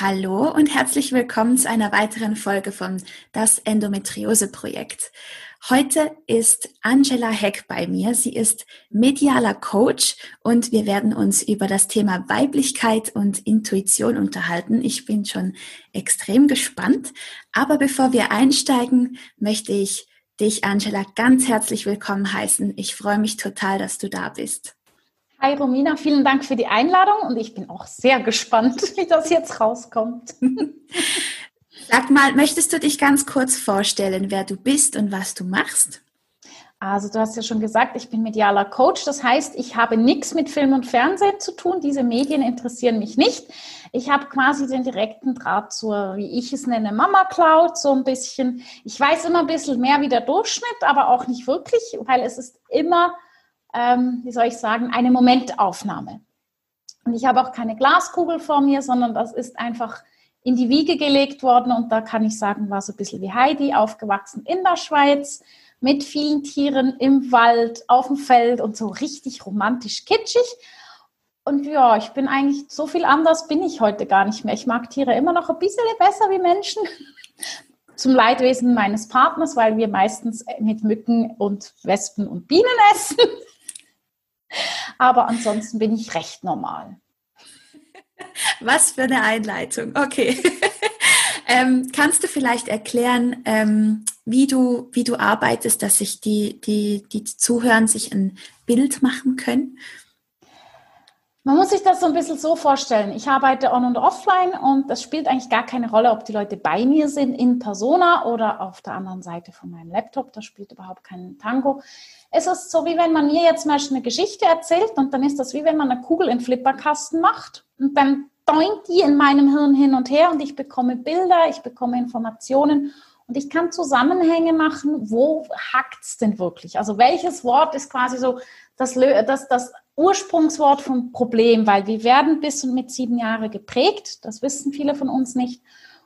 Hallo und herzlich willkommen zu einer weiteren Folge von Das Endometriose Projekt. Heute ist Angela Heck bei mir. Sie ist medialer Coach und wir werden uns über das Thema Weiblichkeit und Intuition unterhalten. Ich bin schon extrem gespannt. Aber bevor wir einsteigen, möchte ich dich, Angela, ganz herzlich willkommen heißen. Ich freue mich total, dass du da bist. Hi Romina, vielen Dank für die Einladung und ich bin auch sehr gespannt, wie das jetzt rauskommt. Sag mal, möchtest du dich ganz kurz vorstellen, wer du bist und was du machst? Also du hast ja schon gesagt, ich bin medialer Coach. Das heißt, ich habe nichts mit Film und Fernsehen zu tun. Diese Medien interessieren mich nicht. Ich habe quasi den direkten Draht zur, wie ich es nenne, Mama Cloud, so ein bisschen. Ich weiß immer ein bisschen mehr wie der Durchschnitt, aber auch nicht wirklich, weil es ist immer ähm, wie soll ich sagen, eine Momentaufnahme. Und ich habe auch keine Glaskugel vor mir, sondern das ist einfach in die Wiege gelegt worden. Und da kann ich sagen, war so ein bisschen wie Heidi, aufgewachsen in der Schweiz, mit vielen Tieren im Wald, auf dem Feld und so richtig romantisch kitschig. Und ja, ich bin eigentlich so viel anders bin ich heute gar nicht mehr. Ich mag Tiere immer noch ein bisschen besser wie Menschen. Zum Leidwesen meines Partners, weil wir meistens mit Mücken und Wespen und Bienen essen. Aber ansonsten bin ich recht normal. Was für eine Einleitung. Okay. ähm, kannst du vielleicht erklären, ähm, wie, du, wie du arbeitest, dass sich die, die, die zuhören, sich ein Bild machen können? Man muss sich das so ein bisschen so vorstellen. Ich arbeite on und offline und das spielt eigentlich gar keine Rolle, ob die Leute bei mir sind in Persona oder auf der anderen Seite von meinem Laptop. Das spielt überhaupt keinen Tango. Es ist so, wie wenn man mir jetzt mal eine Geschichte erzählt und dann ist das wie wenn man eine Kugel in Flipperkasten macht und dann doint die in meinem Hirn hin und her und ich bekomme Bilder, ich bekomme Informationen und ich kann Zusammenhänge machen, wo hackt es denn wirklich? Also welches Wort ist quasi so das, das, das Ursprungswort vom Problem, weil wir werden bis und mit sieben Jahre geprägt, das wissen viele von uns nicht.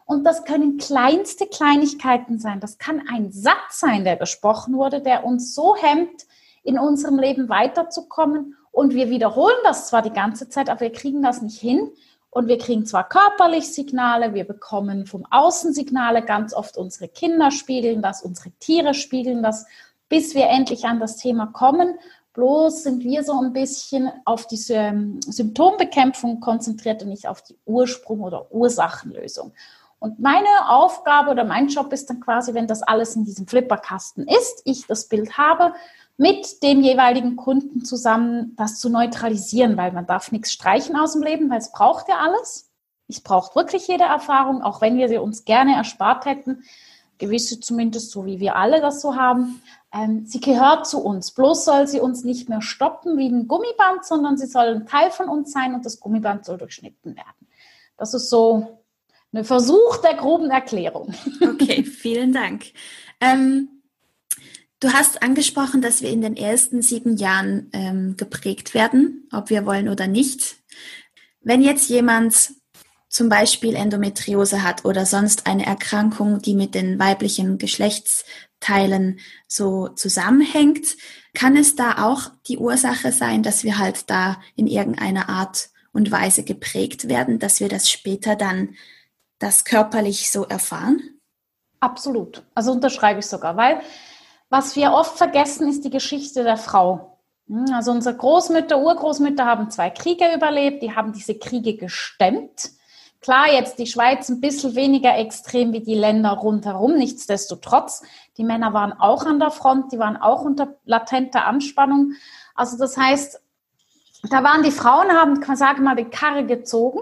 Und das können kleinste Kleinigkeiten sein. Das kann ein Satz sein, der gesprochen wurde, der uns so hemmt, in unserem Leben weiterzukommen. Und wir wiederholen das zwar die ganze Zeit, aber wir kriegen das nicht hin. Und wir kriegen zwar körperlich Signale, wir bekommen vom Außen Signale, ganz oft unsere Kinder spiegeln das, unsere Tiere spiegeln das, bis wir endlich an das Thema kommen. Bloß sind wir so ein bisschen auf ähm, Symptombekämpfung konzentriert und nicht auf die Ursprung- oder Ursachenlösung. Und meine Aufgabe oder mein Job ist dann quasi, wenn das alles in diesem Flipperkasten ist, ich das Bild habe, mit dem jeweiligen Kunden zusammen das zu neutralisieren, weil man darf nichts streichen aus dem Leben, weil es braucht ja alles. Es braucht wirklich jede Erfahrung, auch wenn wir sie uns gerne erspart hätten, gewisse zumindest, so wie wir alle das so haben. Ähm, sie gehört zu uns. Bloß soll sie uns nicht mehr stoppen wie ein Gummiband, sondern sie soll ein Teil von uns sein und das Gummiband soll durchschnitten werden. Das ist so ein Versuch der groben Erklärung. Okay, vielen Dank. Ähm, du hast angesprochen, dass wir in den ersten sieben Jahren ähm, geprägt werden, ob wir wollen oder nicht. Wenn jetzt jemand zum Beispiel Endometriose hat oder sonst eine Erkrankung, die mit den weiblichen Geschlechtsteilen so zusammenhängt, kann es da auch die Ursache sein, dass wir halt da in irgendeiner Art und Weise geprägt werden, dass wir das später dann das körperlich so erfahren? Absolut. Also unterschreibe ich sogar, weil was wir oft vergessen, ist die Geschichte der Frau. Hm, also unsere Großmütter, Urgroßmütter haben zwei Kriege überlebt, die haben diese Kriege gestemmt. Klar, jetzt die Schweiz ein bisschen weniger extrem wie die Länder rundherum. Nichtsdestotrotz, die Männer waren auch an der Front, die waren auch unter latenter Anspannung. Also das heißt, da waren die Frauen, haben, sage mal, die Karre gezogen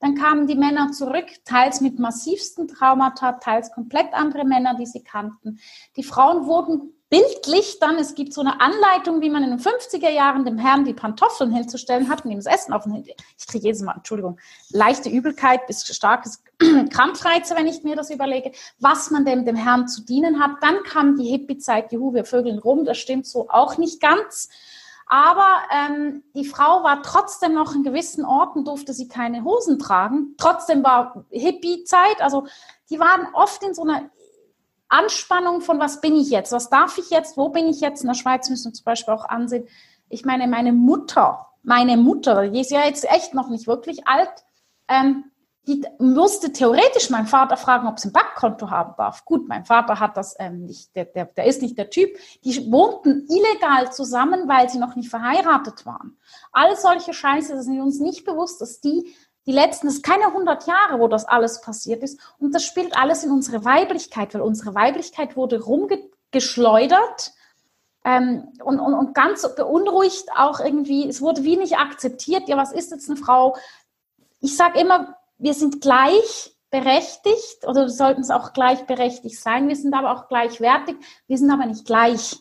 dann kamen die Männer zurück, teils mit massivsten Traumata, teils komplett andere Männer, die sie kannten. Die Frauen wurden bildlich dann, es gibt so eine Anleitung, wie man in den 50er Jahren dem Herrn die Pantoffeln hinzustellen hat und das Essen auf den Ich kriege jedes Mal, Entschuldigung, leichte Übelkeit bis starkes Krampfreize, wenn ich mir das überlege, was man dem, dem Herrn zu dienen hat. Dann kam die Hippie-Zeit, juhu, wir vögeln rum, das stimmt so auch nicht ganz. Aber ähm, die Frau war trotzdem noch in gewissen Orten, durfte sie keine Hosen tragen. Trotzdem war Hippie-Zeit, also die waren oft in so einer Anspannung von, was bin ich jetzt, was darf ich jetzt, wo bin ich jetzt. In der Schweiz müssen wir zum Beispiel auch ansehen. Ich meine, meine Mutter, meine Mutter, die ist ja jetzt echt noch nicht wirklich alt, ähm, die musste theoretisch meinen Vater fragen, ob sie ein Backkonto haben darf. Gut, mein Vater hat das ähm, nicht, der, der, der ist nicht der Typ. Die wohnten illegal zusammen, weil sie noch nicht verheiratet waren. All solche Scheiße, das sind uns nicht bewusst, dass die die letzten, es ist keine 100 Jahre, wo das alles passiert ist. Und das spielt alles in unsere Weiblichkeit, weil unsere Weiblichkeit wurde rumgeschleudert ähm, und, und, und ganz beunruhigt auch irgendwie. Es wurde wie nicht akzeptiert. Ja, was ist jetzt eine Frau? Ich sage immer, wir sind gleich berechtigt oder sollten es auch gleichberechtigt sein. Wir sind aber auch gleichwertig. Wir sind aber nicht gleich.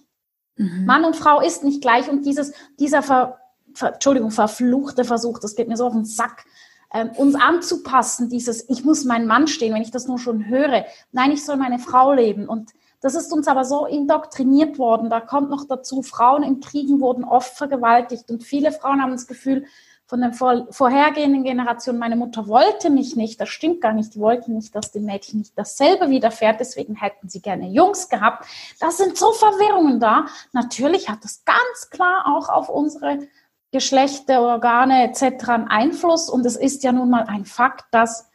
Mhm. Mann und Frau ist nicht gleich und dieses, dieser Ver, Entschuldigung, verfluchte Versuch, das geht mir so auf den Sack, ähm, uns anzupassen, dieses, ich muss meinen Mann stehen, wenn ich das nur schon höre. Nein, ich soll meine Frau leben. Und das ist uns aber so indoktriniert worden. Da kommt noch dazu, Frauen in Kriegen wurden oft vergewaltigt und viele Frauen haben das Gefühl, von vor, vorhergehenden Generation, meine Mutter wollte mich nicht, das stimmt gar nicht, die wollten nicht, dass dem Mädchen nicht dasselbe widerfährt, deswegen hätten sie gerne Jungs gehabt. Da sind so Verwirrungen da. Natürlich hat das ganz klar auch auf unsere Geschlechter, Organe etc. einen Einfluss. Und es ist ja nun mal ein Fakt, dass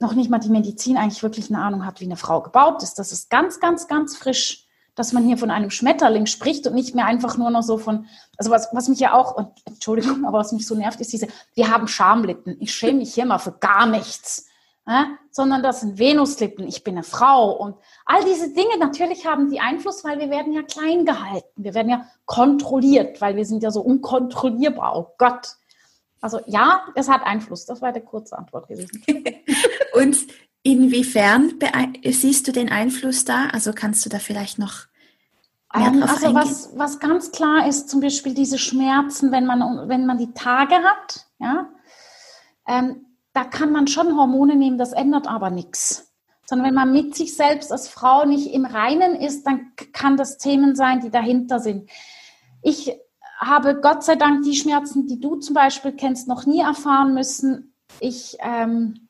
noch nicht mal die Medizin eigentlich wirklich eine Ahnung hat, wie eine Frau gebaut ist. Das ist ganz, ganz, ganz frisch, dass man hier von einem Schmetterling spricht und nicht mehr einfach nur noch so von, also was, was mich ja auch, und, Entschuldigung, aber was mich so nervt, ist diese, wir haben Schamlippen. Ich schäme mich hier mal für gar nichts ja, sondern das sind Venuslippen, ich bin eine Frau und all diese Dinge natürlich haben die Einfluss, weil wir werden ja klein gehalten, wir werden ja kontrolliert, weil wir sind ja so unkontrollierbar. Oh Gott. Also ja, es hat Einfluss. Das war die kurze Antwort gewesen. und inwiefern siehst du den Einfluss da? Also kannst du da vielleicht noch ähm, Also was, was ganz klar ist, zum Beispiel diese Schmerzen, wenn man, wenn man die Tage hat, ja, ähm, da kann man schon Hormone nehmen, das ändert aber nichts. Sondern wenn man mit sich selbst als Frau nicht im Reinen ist, dann kann das Themen sein, die dahinter sind. Ich habe Gott sei Dank die Schmerzen, die du zum Beispiel kennst, noch nie erfahren müssen. Ich ähm,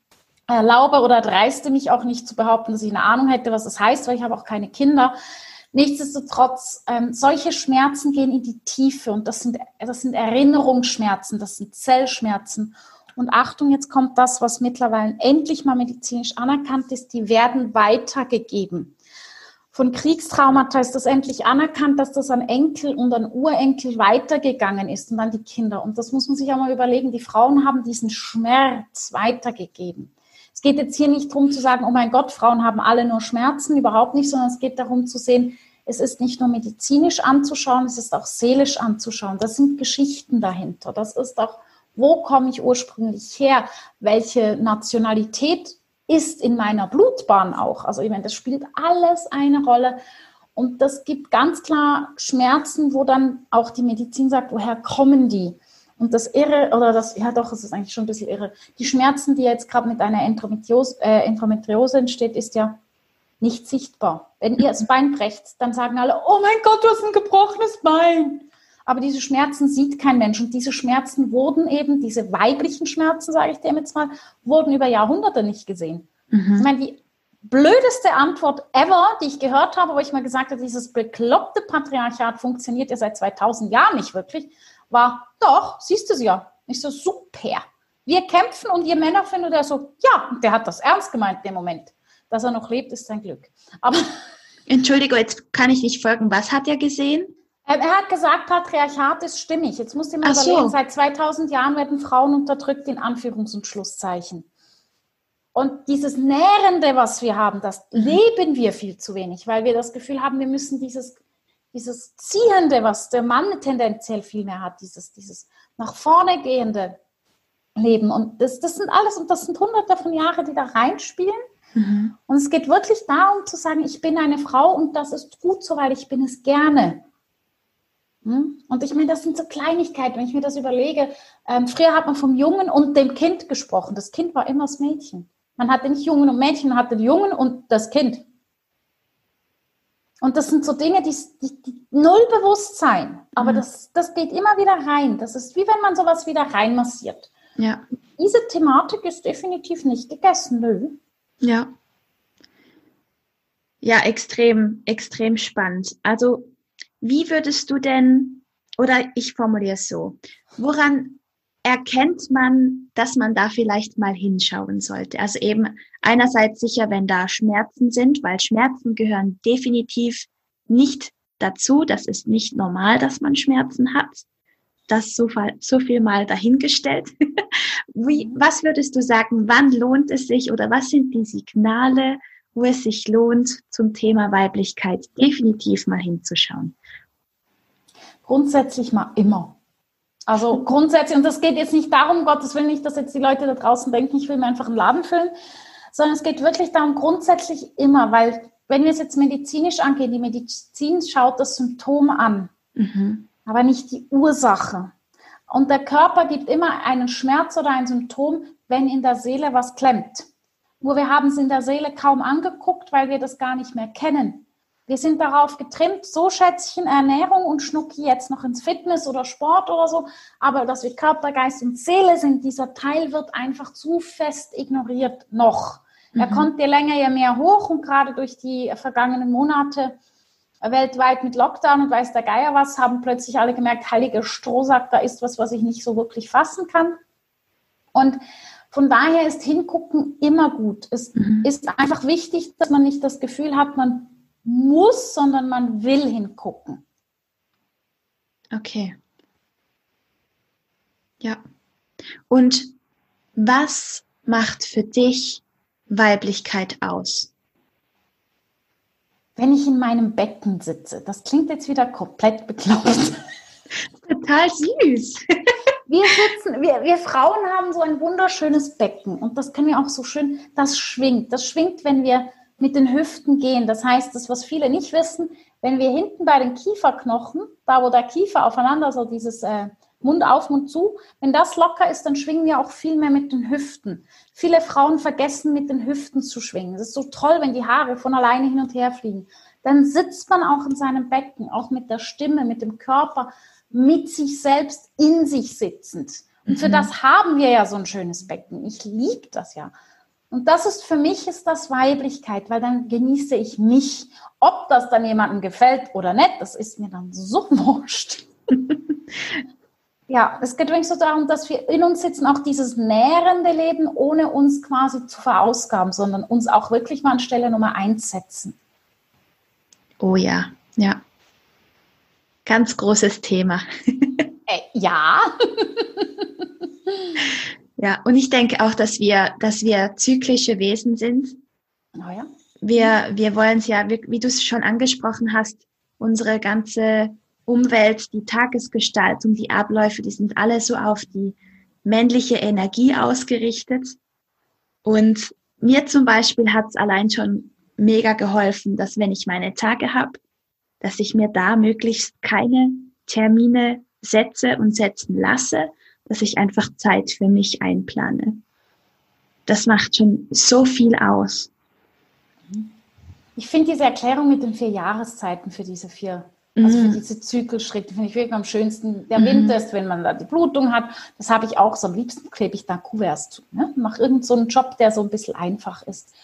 erlaube oder dreiste mich auch nicht zu behaupten, dass ich eine Ahnung hätte, was das heißt, weil ich habe auch keine Kinder. Nichtsdestotrotz, ähm, solche Schmerzen gehen in die Tiefe und das sind, das sind Erinnerungsschmerzen, das sind Zellschmerzen. Und Achtung, jetzt kommt das, was mittlerweile endlich mal medizinisch anerkannt ist, die werden weitergegeben. Von Kriegstraumata ist das endlich anerkannt, dass das an Enkel und an Urenkel weitergegangen ist und an die Kinder. Und das muss man sich auch mal überlegen. Die Frauen haben diesen Schmerz weitergegeben. Es geht jetzt hier nicht darum zu sagen, oh mein Gott, Frauen haben alle nur Schmerzen, überhaupt nicht, sondern es geht darum zu sehen, es ist nicht nur medizinisch anzuschauen, es ist auch seelisch anzuschauen. Das sind Geschichten dahinter. Das ist auch wo komme ich ursprünglich her? Welche Nationalität ist in meiner Blutbahn auch? Also ich meine, das spielt alles eine Rolle. Und das gibt ganz klar Schmerzen, wo dann auch die Medizin sagt, woher kommen die? Und das Irre, oder das, ja doch, es ist eigentlich schon ein bisschen irre. Die Schmerzen, die jetzt gerade mit einer Endometriose, äh, Endometriose entsteht, ist ja nicht sichtbar. Wenn ihr das Bein brecht, dann sagen alle, oh mein Gott, du hast ein gebrochenes Bein aber diese Schmerzen sieht kein Mensch. Und diese Schmerzen wurden eben, diese weiblichen Schmerzen, sage ich dir jetzt mal, wurden über Jahrhunderte nicht gesehen. Mhm. Ich meine, die blödeste Antwort ever, die ich gehört habe, wo ich mal gesagt habe, dieses bekloppte Patriarchat funktioniert ja seit 2000 Jahren nicht wirklich, war, doch, siehst du es ja. Ich so, super. Wir kämpfen und ihr Männer finden, der so, ja, der hat das ernst gemeint, dem Moment. Dass er noch lebt, ist sein Glück. Aber Entschuldigung, jetzt kann ich nicht folgen. Was hat er gesehen? Ähm, er hat gesagt, Patriarchat ist stimmig. Jetzt musst du mal Ach überlegen, so. seit 2000 Jahren werden Frauen unterdrückt in Anführungs- und Schlusszeichen. Und dieses Nährende, was wir haben, das mhm. leben wir viel zu wenig, weil wir das Gefühl haben, wir müssen dieses, dieses Ziehende, was der Mann tendenziell viel mehr hat, dieses, dieses nach vorne gehende Leben. Und das, das sind alles, und das sind hunderte von Jahren, die da reinspielen. Mhm. Und es geht wirklich darum zu sagen, ich bin eine Frau und das ist gut so, weil ich bin es gerne. Hm? Und ich meine, das sind so Kleinigkeiten, wenn ich mir das überlege. Ähm, früher hat man vom Jungen und dem Kind gesprochen. Das Kind war immer das Mädchen. Man hatte nicht Jungen und Mädchen, man hatte den Jungen und das Kind. Und das sind so Dinge, die, die, die null Bewusstsein. Aber mhm. das, das geht immer wieder rein. Das ist wie wenn man sowas wieder reinmassiert. Ja. Diese Thematik ist definitiv nicht gegessen, nö. Ja. Ja, extrem, extrem spannend. Also wie würdest du denn, oder ich formuliere es so, woran erkennt man, dass man da vielleicht mal hinschauen sollte? Also eben einerseits sicher, wenn da Schmerzen sind, weil Schmerzen gehören definitiv nicht dazu. Das ist nicht normal, dass man Schmerzen hat. Das so, so viel mal dahingestellt. Wie, was würdest du sagen, wann lohnt es sich oder was sind die Signale, wo es sich lohnt, zum Thema Weiblichkeit definitiv mal hinzuschauen? Grundsätzlich mal immer. Also grundsätzlich, und das geht jetzt nicht darum, Gottes Willen nicht, dass jetzt die Leute da draußen denken, ich will mir einfach einen Laden füllen, sondern es geht wirklich darum, grundsätzlich immer, weil wenn wir es jetzt medizinisch angehen, die Medizin schaut das Symptom an, mhm. aber nicht die Ursache. Und der Körper gibt immer einen Schmerz oder ein Symptom, wenn in der Seele was klemmt. Nur wir haben es in der Seele kaum angeguckt, weil wir das gar nicht mehr kennen. Wir sind darauf getrimmt, so Schätzchen, Ernährung und Schnucki jetzt noch ins Fitness oder Sport oder so, aber dass wir Körper, Geist und Seele sind, dieser Teil wird einfach zu fest ignoriert noch. Mhm. Er kommt je länger, je mehr hoch und gerade durch die vergangenen Monate weltweit mit Lockdown und weiß der Geier was, haben plötzlich alle gemerkt, heilige Strohsack, da ist was, was ich nicht so wirklich fassen kann. Und von daher ist Hingucken immer gut. Es mhm. ist einfach wichtig, dass man nicht das Gefühl hat, man muss, sondern man will hingucken. Okay. Ja. Und was macht für dich Weiblichkeit aus? Wenn ich in meinem Becken sitze, das klingt jetzt wieder komplett bekloppt. Total süß. wir sitzen, wir, wir Frauen haben so ein wunderschönes Becken und das können wir auch so schön, das schwingt. Das schwingt, wenn wir mit den Hüften gehen. Das heißt, das, was viele nicht wissen, wenn wir hinten bei den Kieferknochen, da wo der Kiefer aufeinander, so dieses äh, Mund auf, Mund zu, wenn das locker ist, dann schwingen wir auch viel mehr mit den Hüften. Viele Frauen vergessen, mit den Hüften zu schwingen. Es ist so toll, wenn die Haare von alleine hin und her fliegen. Dann sitzt man auch in seinem Becken, auch mit der Stimme, mit dem Körper, mit sich selbst in sich sitzend. Und mhm. für das haben wir ja so ein schönes Becken. Ich liebe das ja. Und das ist für mich ist das Weiblichkeit, weil dann genieße ich mich. Ob das dann jemandem gefällt oder nicht, das ist mir dann so wurscht. ja, es geht wirklich so darum, dass wir in uns sitzen, auch dieses nährende Leben, ohne uns quasi zu verausgaben, sondern uns auch wirklich mal an Stelle Nummer eins setzen. Oh ja, ja. Ganz großes Thema. äh, ja. Ja, und ich denke auch, dass wir, dass wir zyklische Wesen sind. Oh ja. Wir, wir wollen es ja, wie, wie du es schon angesprochen hast, unsere ganze Umwelt, die Tagesgestaltung, die Abläufe, die sind alle so auf die männliche Energie ausgerichtet. Und mir zum Beispiel hat es allein schon mega geholfen, dass wenn ich meine Tage habe, dass ich mir da möglichst keine Termine setze und setzen lasse, dass ich einfach Zeit für mich einplane. Das macht schon so viel aus. Ich finde diese Erklärung mit den vier Jahreszeiten für diese vier, also für mhm. diese Zykkelschritte, finde ich wirklich am schönsten. Der mhm. Winter ist, wenn man da die Blutung hat. Das habe ich auch so. Am liebsten klebe ich da Kuverts zu. Ne? Mach irgendeinen so Job, der so ein bisschen einfach ist.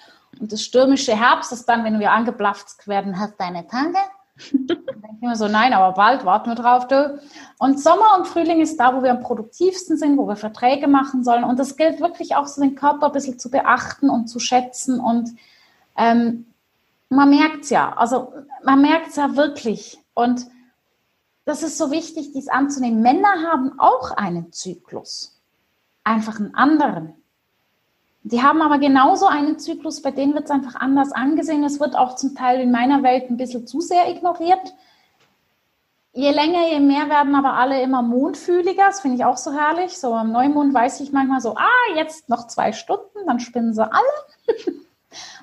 Und das stürmische Herbst ist dann, wenn wir angeblafft werden, hast deine Tage. Denke ich so, nein, aber bald, warten wir drauf, du. Und Sommer und Frühling ist da, wo wir am produktivsten sind, wo wir Verträge machen sollen. Und das gilt wirklich auch so, den Körper ein bisschen zu beachten und zu schätzen. Und ähm, man merkt es ja, also man merkt es ja wirklich. Und das ist so wichtig, dies anzunehmen. Männer haben auch einen Zyklus, einfach einen anderen. Die haben aber genauso einen Zyklus, bei denen wird es einfach anders angesehen. Es wird auch zum Teil in meiner Welt ein bisschen zu sehr ignoriert. Je länger, je mehr werden aber alle immer mondfühliger. Das finde ich auch so herrlich. So am Neumond weiß ich manchmal so, ah, jetzt noch zwei Stunden, dann spinnen sie alle.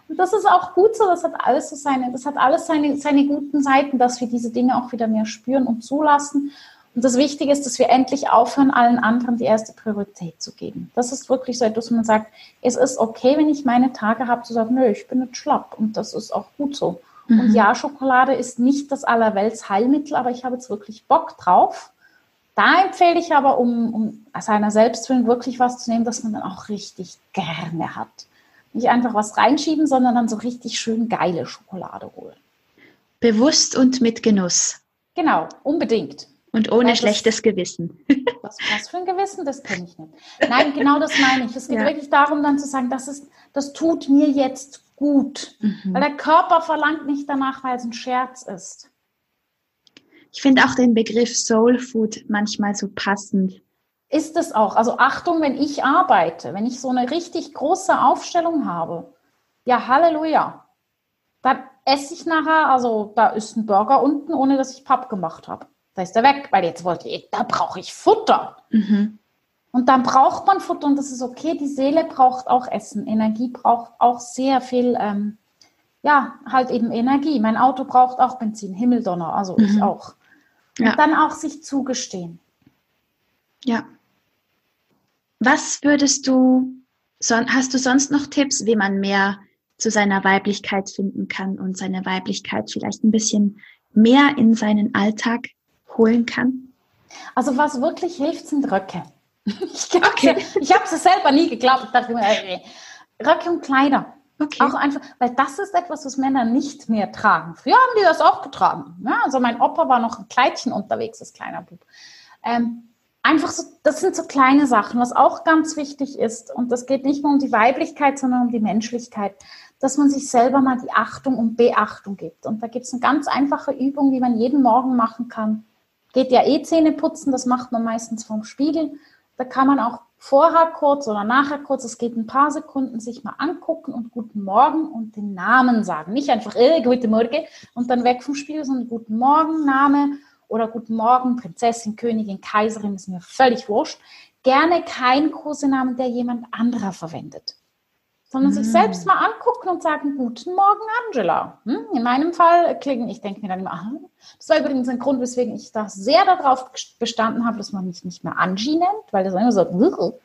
Und das ist auch gut so, das hat alles so seine, das hat alles seine, seine guten Seiten, dass wir diese Dinge auch wieder mehr spüren und zulassen. Und das Wichtige ist, dass wir endlich aufhören, allen anderen die erste Priorität zu geben. Das ist wirklich so etwas, wo man sagt, es ist okay, wenn ich meine Tage habe, zu sagen, nö, ich bin nicht schlapp. Und das ist auch gut so. Mhm. Und ja, Schokolade ist nicht das allerwelts Heilmittel, aber ich habe jetzt wirklich Bock drauf. Da empfehle ich aber, um, um seiner selbst willen wirklich was zu nehmen, das man dann auch richtig gerne hat. Nicht einfach was reinschieben, sondern dann so richtig schön geile Schokolade holen. Bewusst und mit Genuss. Genau, unbedingt. Und ohne das, schlechtes Gewissen. Was, was, für ein Gewissen, das kenne ich nicht. Nein, genau das meine ich. Es geht ja. wirklich darum, dann zu sagen, das, ist, das tut mir jetzt gut. Mhm. Weil der Körper verlangt nicht danach, weil es ein Scherz ist. Ich finde auch den Begriff Soul Food manchmal so passend ist es auch. Also Achtung, wenn ich arbeite, wenn ich so eine richtig große Aufstellung habe, ja, Halleluja. Dann esse ich nachher, also da ist ein Burger unten, ohne dass ich Papp gemacht habe. Da ist er weg, weil jetzt wollte ich, da brauche ich Futter. Mhm. Und dann braucht man Futter und das ist okay. Die Seele braucht auch Essen. Energie braucht auch sehr viel, ähm, ja, halt eben Energie. Mein Auto braucht auch Benzin, Himmeldonner, also mhm. ich auch. Und ja. dann auch sich zugestehen. Ja. Was würdest du, hast du sonst noch Tipps, wie man mehr zu seiner Weiblichkeit finden kann und seine Weiblichkeit vielleicht ein bisschen mehr in seinen Alltag holen kann? Also was wirklich hilft, sind Röcke. Ich, okay. ich habe es selber nie geglaubt. Ich dachte mir, ey, Röcke und Kleider. Okay. Auch einfach, weil das ist etwas, was Männer nicht mehr tragen. Früher haben die das auch getragen. Ja, also mein Opa war noch ein Kleidchen unterwegs als kleiner Bub. Ähm, einfach so, das sind so kleine Sachen, was auch ganz wichtig ist. Und das geht nicht nur um die Weiblichkeit, sondern um die Menschlichkeit, dass man sich selber mal die Achtung und Beachtung gibt. Und da gibt es eine ganz einfache Übung, die man jeden Morgen machen kann. Geht ja eh Zähne putzen, das macht man meistens vom Spiegel. Da kann man auch vorher kurz oder nachher kurz, es geht ein paar Sekunden, sich mal angucken und guten Morgen und den Namen sagen. Nicht einfach, äh, guten Morgen und dann weg vom Spiegel, sondern guten Morgen, Name oder Guten Morgen, Prinzessin, Königin, Kaiserin, ist mir völlig wurscht. Gerne kein Kosenamen, der jemand anderer verwendet. Sondern mm. sich selbst mal angucken und sagen, Guten Morgen, Angela. Hm? In meinem Fall klingen, ich denke mir dann immer, ah, das war übrigens ein Grund, weswegen ich da sehr darauf bestanden habe, dass man mich nicht mehr Angie nennt, weil das immer so,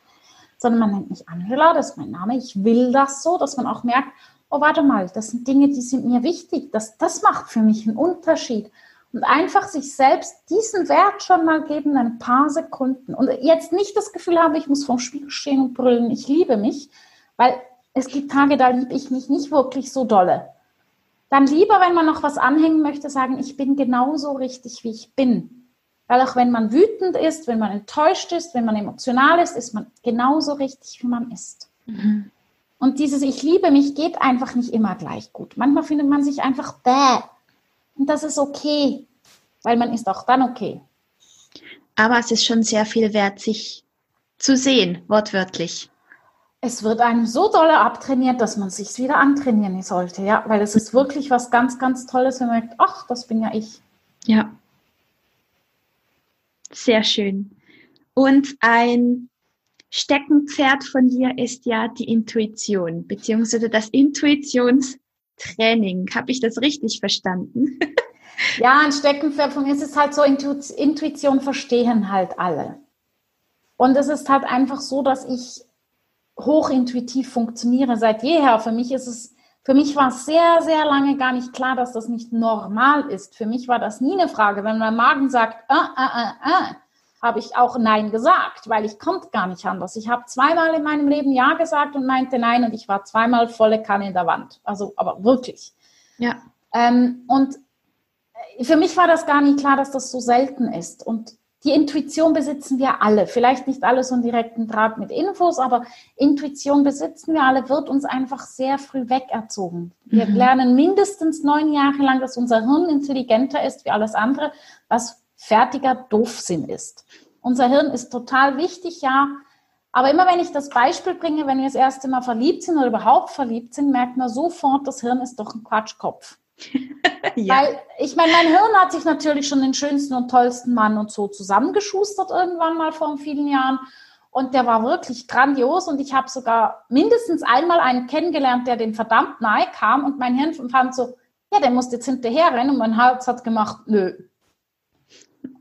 sondern man nennt mich Angela, das ist mein Name, ich will das so, dass man auch merkt, oh, warte mal, das sind Dinge, die sind mir wichtig, das, das macht für mich einen Unterschied und einfach sich selbst diesen Wert schon mal geben, ein paar Sekunden. Und jetzt nicht das Gefühl haben, ich muss vorm Spiegel stehen und brüllen, ich liebe mich, weil es gibt Tage, da liebe ich mich nicht wirklich so dolle. Dann lieber, wenn man noch was anhängen möchte, sagen, ich bin genauso richtig, wie ich bin. Weil auch wenn man wütend ist, wenn man enttäuscht ist, wenn man emotional ist, ist man genauso richtig, wie man ist. Mhm. Und dieses Ich liebe mich geht einfach nicht immer gleich gut. Manchmal findet man sich einfach bäh und das ist okay, weil man ist auch dann okay. Aber es ist schon sehr viel wert, sich zu sehen, wortwörtlich. Es wird einem so doll abtrainiert, dass man sich wieder antrainieren sollte, ja, weil es ist wirklich was ganz, ganz Tolles, wenn man merkt, ach, das bin ja ich. Ja. Sehr schön. Und ein Steckenpferd von dir ist ja die Intuition, beziehungsweise das Intuitions- Training. Habe ich das richtig verstanden? ja, ein Steckenpferd von mir ist es halt so, Intuition verstehen halt alle. Und es ist halt einfach so, dass ich hochintuitiv funktioniere seit jeher. Für mich ist es, für mich war es sehr, sehr lange gar nicht klar, dass das nicht normal ist. Für mich war das nie eine Frage. Wenn mein Magen sagt, äh, äh, äh, äh habe ich auch Nein gesagt, weil ich konnte gar nicht anders. Ich habe zweimal in meinem Leben Ja gesagt und meinte Nein und ich war zweimal volle Kanne in der Wand. Also, aber wirklich. Ja. Ähm, und für mich war das gar nicht klar, dass das so selten ist. Und die Intuition besitzen wir alle. Vielleicht nicht alle so einen direkten Draht mit Infos, aber Intuition besitzen wir alle, wird uns einfach sehr früh wegerzogen. Wir mhm. lernen mindestens neun Jahre lang, dass unser Hirn intelligenter ist wie alles andere, was fertiger Doofsinn ist. Unser Hirn ist total wichtig, ja. Aber immer wenn ich das Beispiel bringe, wenn wir das erste Mal verliebt sind oder überhaupt verliebt sind, merkt man sofort, das Hirn ist doch ein Quatschkopf. Ja. Weil, ich meine, mein Hirn hat sich natürlich schon den schönsten und tollsten Mann und so zusammengeschustert irgendwann mal vor vielen Jahren. Und der war wirklich grandios und ich habe sogar mindestens einmal einen kennengelernt, der den verdammt nahe kam und mein Hirn fand so, ja, der muss jetzt hinterher rennen und mein Herz hat gemacht, nö.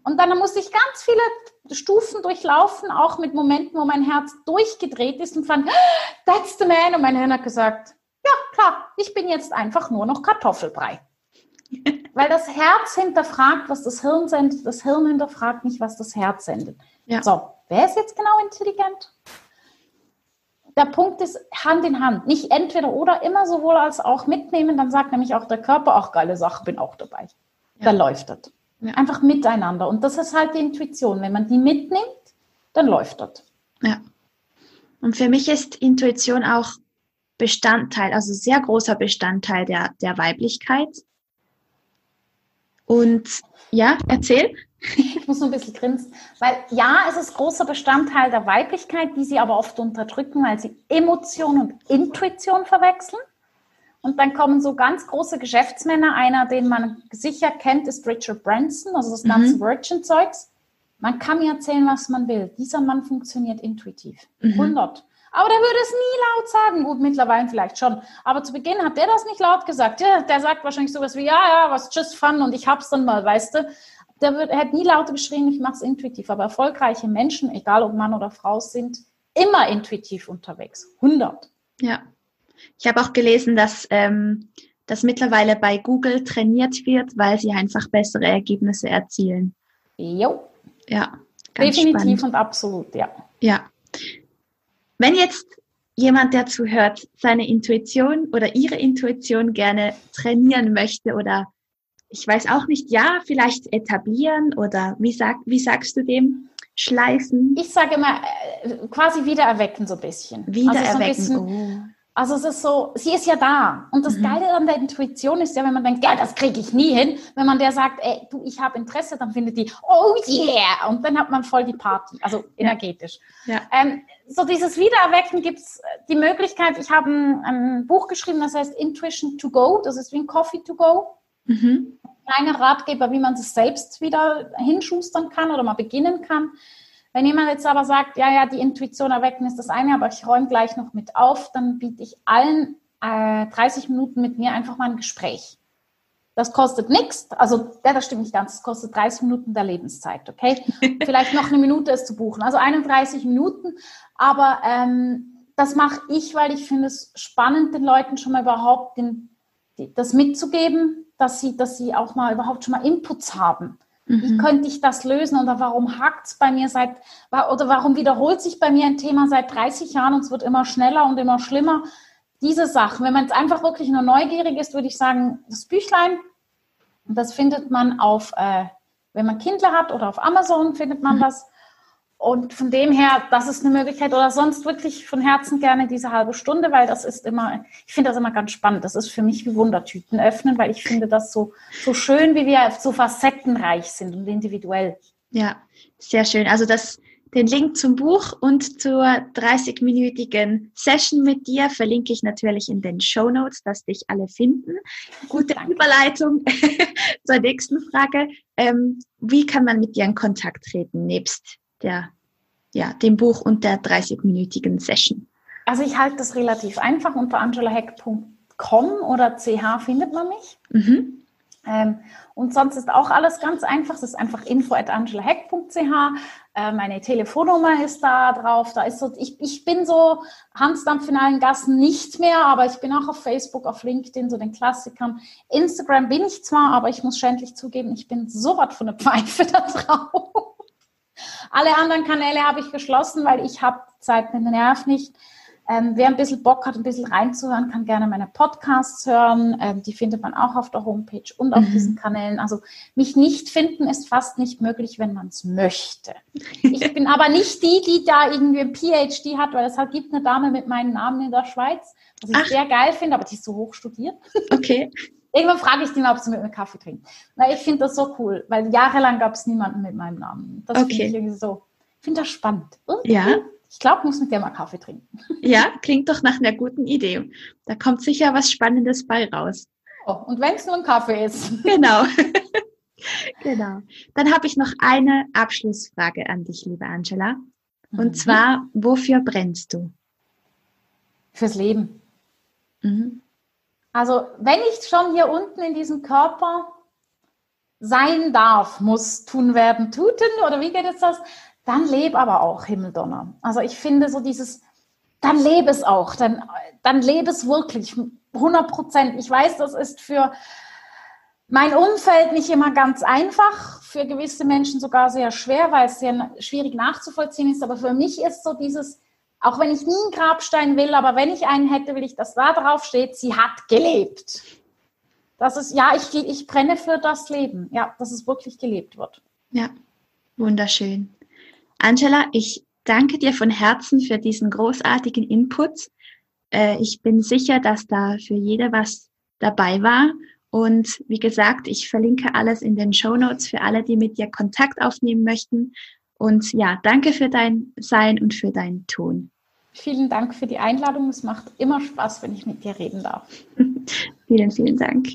Und dann musste ich ganz viele Stufen durchlaufen, auch mit Momenten, wo mein Herz durchgedreht ist und fand, that's the man. Und mein Hirn hat gesagt, ja, klar, ich bin jetzt einfach nur noch Kartoffelbrei. Weil das Herz hinterfragt, was das Hirn sendet, das Hirn hinterfragt nicht, was das Herz sendet. Ja. So, Wer ist jetzt genau intelligent? Der Punkt ist Hand in Hand, nicht entweder oder, immer sowohl als auch mitnehmen, dann sagt nämlich auch der Körper, auch geile Sache, bin auch dabei. Ja. Dann läuft das. Ja. Einfach miteinander. Und das ist halt die Intuition. Wenn man die mitnimmt, dann läuft das. Ja. Und für mich ist Intuition auch Bestandteil, also sehr großer Bestandteil der, der Weiblichkeit. Und ja, erzähl. Ich muss nur ein bisschen grinsen, weil ja, es ist großer Bestandteil der Weiblichkeit, die sie aber oft unterdrücken, weil sie Emotion und Intuition verwechseln. Und dann kommen so ganz große Geschäftsmänner. Einer, den man sicher kennt, ist Richard Branson, also das ganze mhm. Virgin-Zeugs. Man kann mir erzählen, was man will. Dieser Mann funktioniert intuitiv. Mhm. 100. Aber der würde es nie laut sagen. Gut, mittlerweile vielleicht schon. Aber zu Beginn hat der das nicht laut gesagt. Ja, der sagt wahrscheinlich sowas wie, ja, ja, was just fun und ich hab's dann mal, weißt du der, wird, er hat nie lauter geschrien, ich mache es intuitiv. Aber erfolgreiche Menschen, egal ob Mann oder Frau, sind immer intuitiv unterwegs. 100. Ja. Ich habe auch gelesen, dass ähm, das mittlerweile bei Google trainiert wird, weil sie einfach bessere Ergebnisse erzielen. Jo. Ja. Definitiv spannend. und absolut, ja. Ja. Wenn jetzt jemand, der zuhört, seine Intuition oder ihre Intuition gerne trainieren möchte oder ich weiß auch nicht, ja, vielleicht etablieren oder wie, sag, wie sagst du dem? Schleifen? Ich sage immer, äh, quasi wiedererwecken so ein bisschen. Wiedererwecken. Also, so. Also es ist so, sie ist ja da. Und das mhm. Geile an der Intuition ist ja, wenn man denkt, ja, das kriege ich nie hin. Wenn man der sagt, ey, du, ich habe Interesse, dann findet die, oh yeah. Und dann hat man voll die Party, also energetisch. Ja. Ähm, so dieses Wiedererwecken gibt es die Möglichkeit, ich habe ein, ein Buch geschrieben, das heißt Intuition to Go. Das ist wie ein Coffee to Go. Mhm. Kleiner Ratgeber, wie man es selbst wieder hinschustern kann oder mal beginnen kann. Wenn jemand jetzt aber sagt, ja, ja, die Intuition erwecken ist das eine, aber ich räume gleich noch mit auf, dann biete ich allen äh, 30 Minuten mit mir einfach mal ein Gespräch. Das kostet nichts, also ja, das stimmt nicht ganz, es kostet 30 Minuten der Lebenszeit, okay? Vielleicht noch eine Minute es zu buchen, also 31 Minuten, aber ähm, das mache ich, weil ich finde es spannend, den Leuten schon mal überhaupt den, die, das mitzugeben, dass sie, dass sie auch mal überhaupt schon mal Inputs haben. Mhm. Wie könnte ich das lösen oder warum hakt es bei mir seit, oder warum wiederholt sich bei mir ein Thema seit 30 Jahren und es wird immer schneller und immer schlimmer? Diese Sachen, wenn man jetzt einfach wirklich nur neugierig ist, würde ich sagen, das Büchlein, das findet man auf, äh, wenn man Kindle hat oder auf Amazon findet man mhm. das. Und von dem her, das ist eine Möglichkeit oder sonst wirklich von Herzen gerne diese halbe Stunde, weil das ist immer, ich finde das immer ganz spannend. Das ist für mich wie Wundertüten öffnen, weil ich finde das so, so schön, wie wir so facettenreich sind und individuell. Ja, sehr schön. Also das, den Link zum Buch und zur 30-minütigen Session mit dir verlinke ich natürlich in den Show Notes, dass dich alle finden. Gute Danke. Überleitung zur nächsten Frage. Ähm, wie kann man mit dir in Kontakt treten, nebst der, ja, dem Buch und der 30-minütigen Session? Also ich halte das relativ einfach. Unter angelaheck.com oder ch findet man mich. Mhm. Ähm, und sonst ist auch alles ganz einfach. Es ist einfach info at angelaheck.ch. Äh, meine Telefonnummer ist da drauf. Da ist so, ich, ich bin so Hansdampf in allen Gassen nicht mehr, aber ich bin auch auf Facebook, auf LinkedIn, so den Klassikern. Instagram bin ich zwar, aber ich muss schändlich zugeben, ich bin so was von der Pfeife da drauf. Alle anderen Kanäle habe ich geschlossen, weil ich habe Zeit mit Nerv nicht. Ähm, wer ein bisschen Bock hat, ein bisschen reinzuhören, kann gerne meine Podcasts hören. Ähm, die findet man auch auf der Homepage und auf mhm. diesen Kanälen. Also mich nicht finden ist fast nicht möglich, wenn man es möchte. Ich bin aber nicht die, die da irgendwie ein PhD hat, weil es halt gibt eine Dame mit meinem Namen in der Schweiz, was ich Ach. sehr geil finde, aber die ist so hoch studiert. Okay. Irgendwann frage ich den, ob sie mit mir Kaffee trinken. Weil ich finde das so cool, weil jahrelang gab es niemanden mit meinem Namen. Das okay. finde ich irgendwie so, ich finde das spannend. Irgendwie, ja. Ich glaube, ich muss mit der mal Kaffee trinken. Ja, klingt doch nach einer guten Idee. Da kommt sicher was Spannendes bei raus. Oh, und wenn es nur ein Kaffee ist. Genau. genau. Dann habe ich noch eine Abschlussfrage an dich, liebe Angela. Und mhm. zwar, wofür brennst du? Fürs Leben. Mhm. Also, wenn ich schon hier unten in diesem Körper sein darf, muss tun werden, tuten, oder wie geht jetzt das? Dann lebe aber auch Himmeldonner. Also ich finde so dieses, dann lebe es auch, dann, dann lebe es wirklich, 100 Prozent. Ich weiß, das ist für mein Umfeld nicht immer ganz einfach, für gewisse Menschen sogar sehr schwer, weil es sehr schwierig nachzuvollziehen ist. Aber für mich ist so dieses, auch wenn ich nie einen Grabstein will, aber wenn ich einen hätte, will ich, dass da drauf steht, sie hat gelebt. Das ist, ja, ich, ich brenne für das Leben. Ja, dass es wirklich gelebt wird. Ja, wunderschön. Angela, ich danke dir von Herzen für diesen großartigen Input. Äh, ich bin sicher, dass da für jeder was dabei war. Und wie gesagt, ich verlinke alles in den Show Notes für alle, die mit dir Kontakt aufnehmen möchten. Und ja, danke für dein Sein und für deinen Ton. Vielen Dank für die Einladung. Es macht immer Spaß, wenn ich mit dir reden darf. vielen, vielen Dank.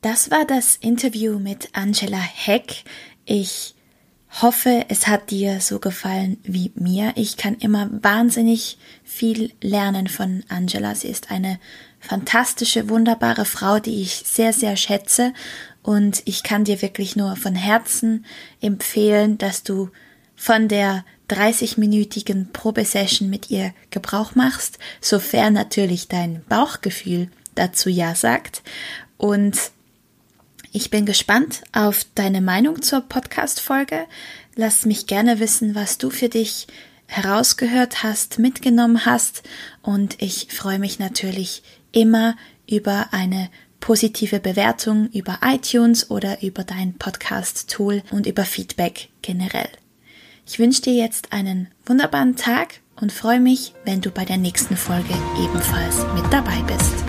Das war das Interview mit Angela Heck. Ich hoffe, es hat dir so gefallen wie mir. Ich kann immer wahnsinnig viel lernen von Angela. Sie ist eine fantastische, wunderbare Frau, die ich sehr, sehr schätze. Und ich kann dir wirklich nur von Herzen empfehlen, dass du von der 30-minütigen Probesession mit ihr Gebrauch machst, sofern natürlich dein Bauchgefühl dazu ja sagt. Und ich bin gespannt auf deine Meinung zur Podcast-Folge. Lass mich gerne wissen, was du für dich herausgehört hast, mitgenommen hast. Und ich freue mich natürlich immer über eine positive Bewertung über iTunes oder über dein Podcast-Tool und über Feedback generell. Ich wünsche dir jetzt einen wunderbaren Tag und freue mich, wenn du bei der nächsten Folge ebenfalls mit dabei bist.